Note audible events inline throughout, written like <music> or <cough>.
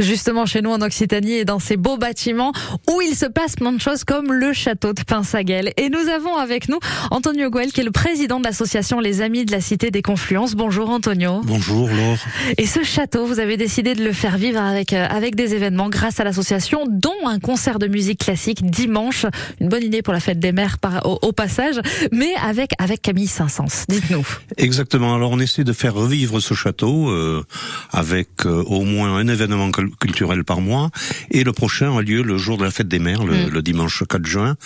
justement chez nous en Occitanie et dans ces beaux bâtiments où il se passe plein de choses comme le château de Pinsaguel. Et nous avons avec nous Antonio Guel qui est le président de l'association Les Amis de la Cité des Confluences. Bonjour Antonio. Bonjour Laure. Et ce château, vous avez décidé de le faire vivre avec, euh, avec des événements grâce à l'association, dont un concert de musique classique dimanche. Une bonne idée pour la fête des mères par, au, passage, mais avec, avec Camille Saint-Saëns. Dites-nous. Exactement. Alors on essaie de faire revivre ce château euh, avec euh, au moins un événement événement culturel par mois, et le prochain a lieu le jour de la fête des mères, le, mm. dimanche 4 juin.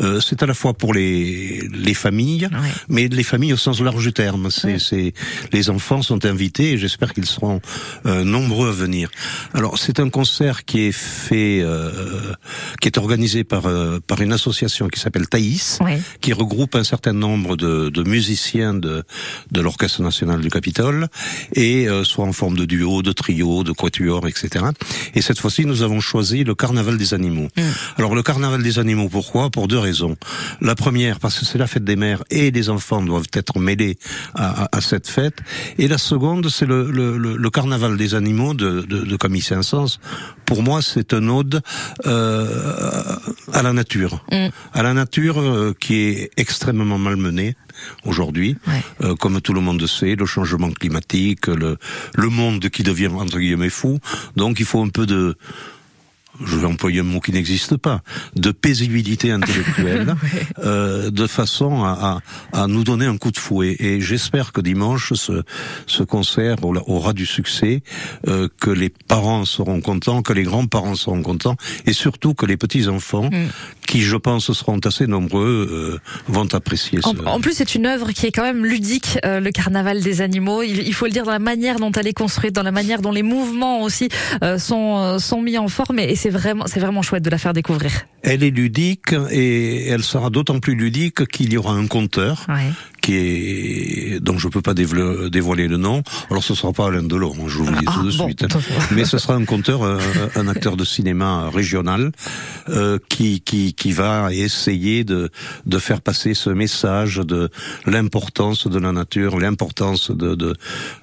Euh, c'est à la fois pour les, les familles, mais les familles au sens large du terme. C'est, les enfants sont invités et j'espère qu'ils seront euh, nombreux à venir. Alors c'est un concert qui est fait, euh, qui est organisé par par une association qui s'appelle Thaïs, qui regroupe un certain nombre de, de musiciens de de l'orchestre national du Capitole et soit en forme de duo, de trio, de quatuor, etc. Et cette fois-ci, nous avons choisi le carnaval des animaux. Mm. Alors le carnaval des animaux, pourquoi? Pour deux raisons. La première, parce que c'est la fête des mères et les enfants doivent être mêlés à, à, cette fête. Et la seconde, c'est le, le, le, carnaval des animaux de, de, de Camille Saint-Saëns. Pour moi, c'est un ode euh, à la nature, mm. à la nature euh, qui est extrêmement malmenée aujourd'hui, euh, comme tout le monde sait, le changement climatique, le, le monde qui devient entre guillemets fou. Donc il faut un peu de je vais employer un mot qui n'existe pas, de paisibilité intellectuelle, <laughs> euh, de façon à, à, à, nous donner un coup de fouet. Et j'espère que dimanche, ce, ce concert aura du succès, euh, que les parents seront contents, que les grands-parents seront contents, et surtout que les petits-enfants, mm. Qui je pense seront assez nombreux, euh, vont apprécier en, en, plus, c'est une œuvre qui est quand même ludique, euh, le carnaval des animaux. Il, il, faut le dire dans la manière dont elle est construite, dans la manière dont les mouvements aussi euh, sont, sont mis en forme. Et, et c'est vraiment, c'est vraiment chouette de la faire découvrir. Elle est ludique et elle sera d'autant plus ludique qu'il y aura un compteur qui est dont je peux pas dévoiler le nom. Alors ce sera pas Alain Delon, hein, je vous le dis ah, tout de suite. Mais ce sera un conteur, euh, un acteur de cinéma régional euh, qui, qui qui va essayer de de faire passer ce message de l'importance de la nature, l'importance de de,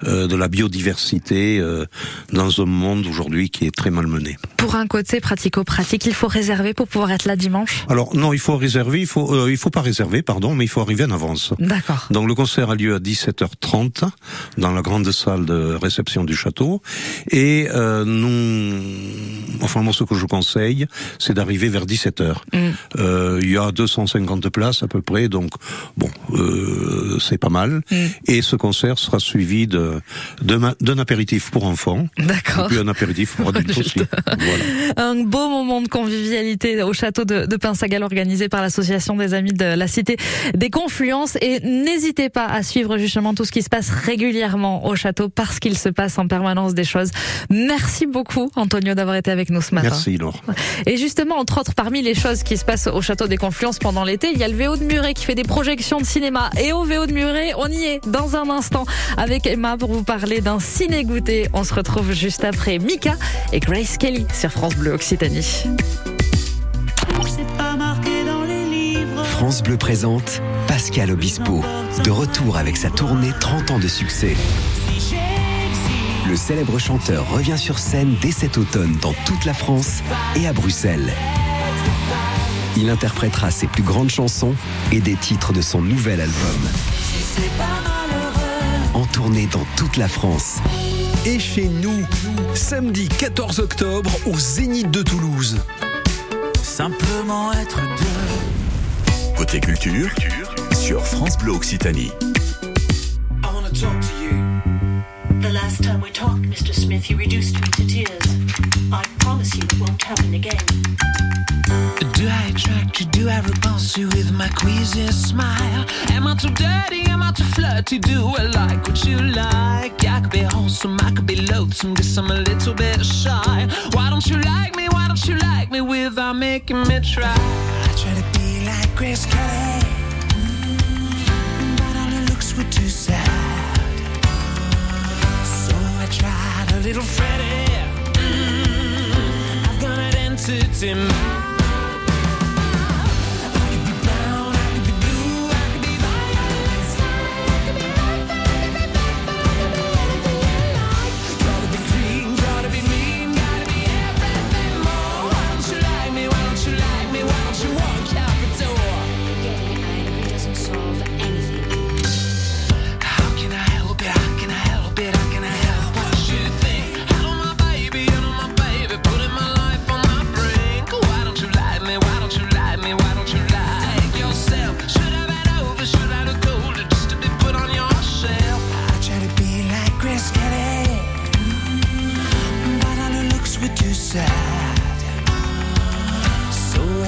euh, de la biodiversité euh, dans un monde aujourd'hui qui est très malmené. Pour un côté pratico-pratique, il faut réserver pour pouvoir être là dimanche? Alors non, il faut réserver, il faut euh, il faut pas réserver, pardon, mais il faut arriver en avance. D'accord. Donc le concert a lieu à 17h30 dans la grande salle de réception du château. Et euh, nous, enfin moi ce que je conseille, c'est d'arriver vers 17h. Mm. Euh, il y a 250 places à peu près, donc bon, euh, c'est pas mal. Mm. Et ce concert sera suivi de d'un apéritif pour enfants. D'accord. Et puis un apéritif pour <laughs> adultes aussi. Voilà. Un beau moment de convivialité au château de, de Pinsagal organisé par l'association des amis de la cité des Confluences et N'hésitez pas à suivre justement tout ce qui se passe régulièrement au château parce qu'il se passe en permanence des choses. Merci beaucoup Antonio d'avoir été avec nous ce matin. Merci Laure. Et justement, entre autres, parmi les choses qui se passent au château des Confluences pendant l'été, il y a le VO de Muret qui fait des projections de cinéma. Et au VO de Muret, on y est dans un instant avec Emma pour vous parler d'un ciné goûté. On se retrouve juste après Mika et Grace Kelly sur France Bleu Occitanie. France Bleu présente Pascal Obispo, de retour avec sa tournée 30 ans de succès. Le célèbre chanteur revient sur scène dès cet automne dans toute la France et à Bruxelles. Il interprétera ses plus grandes chansons et des titres de son nouvel album. En tournée dans toute la France. Et chez nous, samedi 14 octobre au Zénith de Toulouse. Simplement être deux. Côté culture, sur France Bleu Occitanie. I want to talk to you. The last time we talked, Mr. Smith, you reduced me to tears. I promise you it won't happen again. Do I attract you? Do I repulse you with my queasy smile? Am I too dirty? Am I too flirty? Do I like what you like? I could be wholesome, I could be loathsome, guess I'm a little bit shy. Why don't you like me? Why don't you like me without making me try? I try to be like Chris Kelly, tried a little Freddie. Mm, I've got an entity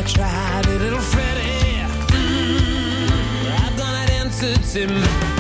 tried a little Freddy. Mm, I've got an answer to me.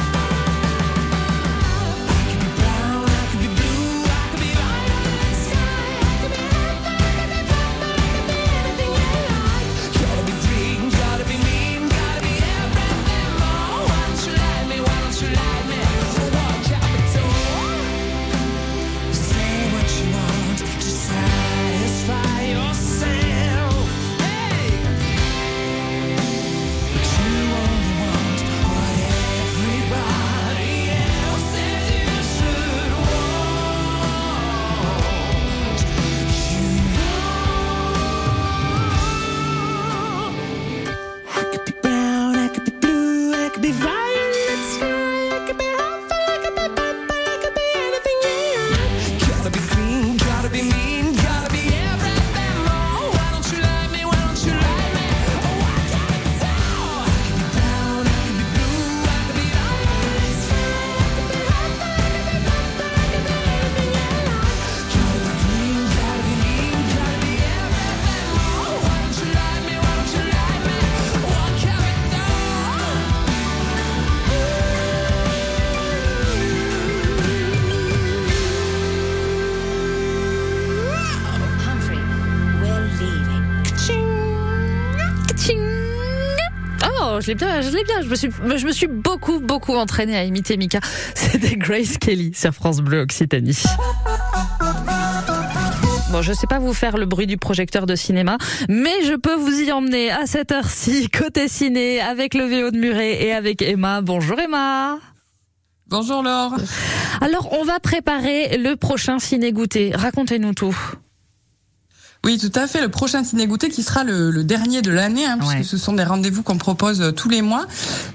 Oh, je l'ai bien, je l'ai bien. Je me suis, je me suis beaucoup, beaucoup entraînée à imiter Mika. <laughs> C'était Grace Kelly sur France Bleu Occitanie. Bon, je sais pas vous faire le bruit du projecteur de cinéma, mais je peux vous y emmener à cette heure-ci, côté ciné, avec le VO de Muret et avec Emma. Bonjour Emma. Bonjour Laure. Alors, on va préparer le prochain ciné-goûter. Racontez-nous tout. Oui, tout à fait. Le prochain ciné goûter qui sera le, le dernier de l'année, hein, Ouais. puisque ce sont des rendez-vous qu'on propose euh, tous les mois,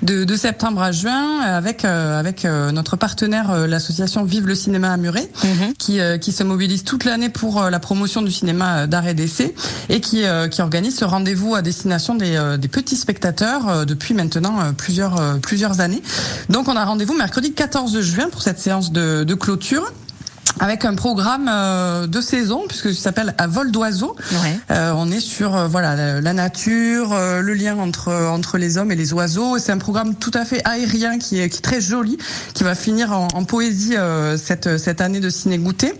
de, de septembre à juin, euh, avec euh, avec euh, notre partenaire, euh, l'association Vive le cinéma à Muret, qui euh, qui se mobilise toute l'année pour la promotion du cinéma d'art et d'essai, et qui euh, qui organise ce rendez-vous à destination des, euh, des petits spectateurs euh, depuis maintenant plusieurs euh, plusieurs années. Donc, on a rendez-vous mercredi 14 juin pour cette séance de, de clôture. Avec un programme euh, de saison puisque ça s'appelle à vol d'oiseau. Ouais. Euh, on est sur euh, voilà la, la nature, le lien entre entre les hommes et les oiseaux. C'est un programme tout à fait aérien qui est, qui est très joli, qui va finir en, en poésie cette cette année de ciné goûter.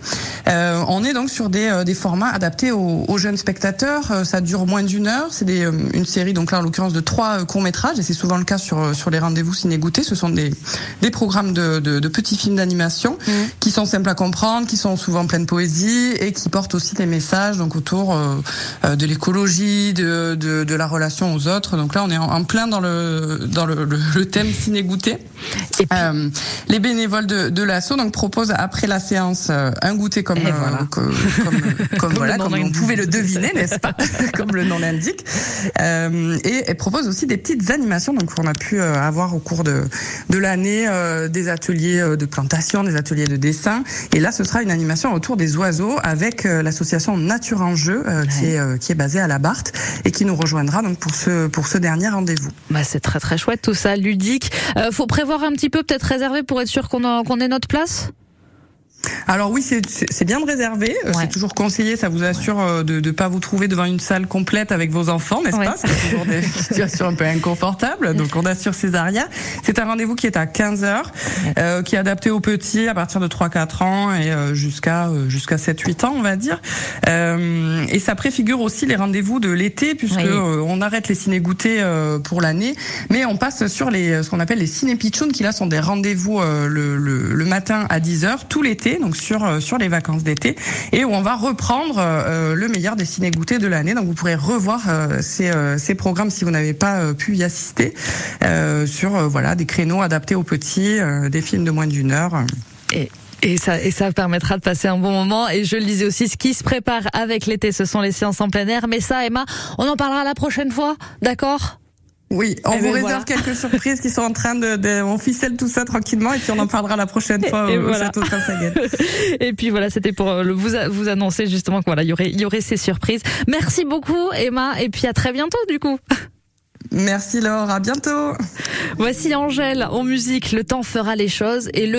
On est donc sur des des formats adaptés aux, aux jeunes spectateurs. Ça dure moins d'une heure. C'est des une série donc là en l'occurrence de trois courts métrages et c'est souvent le cas sur sur les rendez-vous ciné goûter. Ce sont des des programmes de de, de petits films d'animation qui sont simples à comprendre, qui sont souvent pleine poésie et qui portent aussi des messages donc autour euh, euh, de l'écologie, de, de, de la relation aux autres. Donc là, on est en, en plein dans le dans le, le, le thème ciné goûter. Et puis- Euh, les bénévoles de, de l'asso donc proposent après la séance euh, un goûter comme euh, voilà. co- <laughs> comme, comme, voilà comme on pouvait le deviner n'est-ce pas <laughs> comme le nom l'indique euh, et, et propose aussi des petites animations donc on a pu euh, avoir au cours de de l'année euh, des ateliers euh, de plantation des ateliers de dessin et là ce sera une animation autour des oiseaux avec euh, l'association Nature en jeu euh, qui est euh, qui est basée à la Barthe et qui nous rejoindra donc pour ce pour ce dernier rendez-vous Bah, c'est très très chouette tout ça, ludique. Euh, faut prévoir un petit peu, peut-être réserver pour être sûr qu'on qu'on ait notre place? Alors oui, c'est- bien de réserver. Euh, Ouais. C'est toujours conseillé. Ça vous assure euh, de ne pas vous trouver devant une salle complète avec vos enfants, n'est-ce Ouais. pas? C'est toujours des <laughs> situations un peu inconfortables. Donc on assure Césaria. C'est un rendez-vous qui est à 15 heures, euh, qui est adapté aux petits à partir de 3-4 ans et euh, jusqu'à jusqu'à 7-8 ans, on va dire. Euh, et ça préfigure aussi les rendez-vous de l'été, puisque Oui. on arrête les ciné-goûtés euh, pour l'année, mais on passe sur les ce qu'on appelle les ciné-pitchouns, qui là sont des rendez-vous le, le, le matin à 10 heures tout l'été, donc sur euh, sur les vacances d'été, et où on va reprendre euh, le meilleur des ciné-goûtés de l'année. Donc vous pourrez revoir euh, ces, euh, ces programmes si vous n'avez pas euh, pu y assister euh, sur euh, voilà des créneaux adaptés aux petits, euh, des films de moins d'une heure. Et, et ça, et ça permettra de passer un bon moment. Et je le disais aussi, ce qui se prépare avec l'été, ce sont les séances en plein air. Mais ça, Emma, on en parlera la prochaine fois, d'accord? Oui, on Eh vous ben, réserve voilà. quelques surprises qui sont en train de, de, on ficelle tout ça tranquillement et puis on en parlera la prochaine fois Et au, au voilà. château de Saint-Sagan. <laughs> Et puis voilà, c'était pour euh, le- vous, vous annoncer justement que voilà, il y aurait, y aurait ces surprises. Merci beaucoup, Emma. Et puis à très bientôt, du coup. Merci Laure, à bientôt. Voici Angèle en musique. Le temps fera les choses et le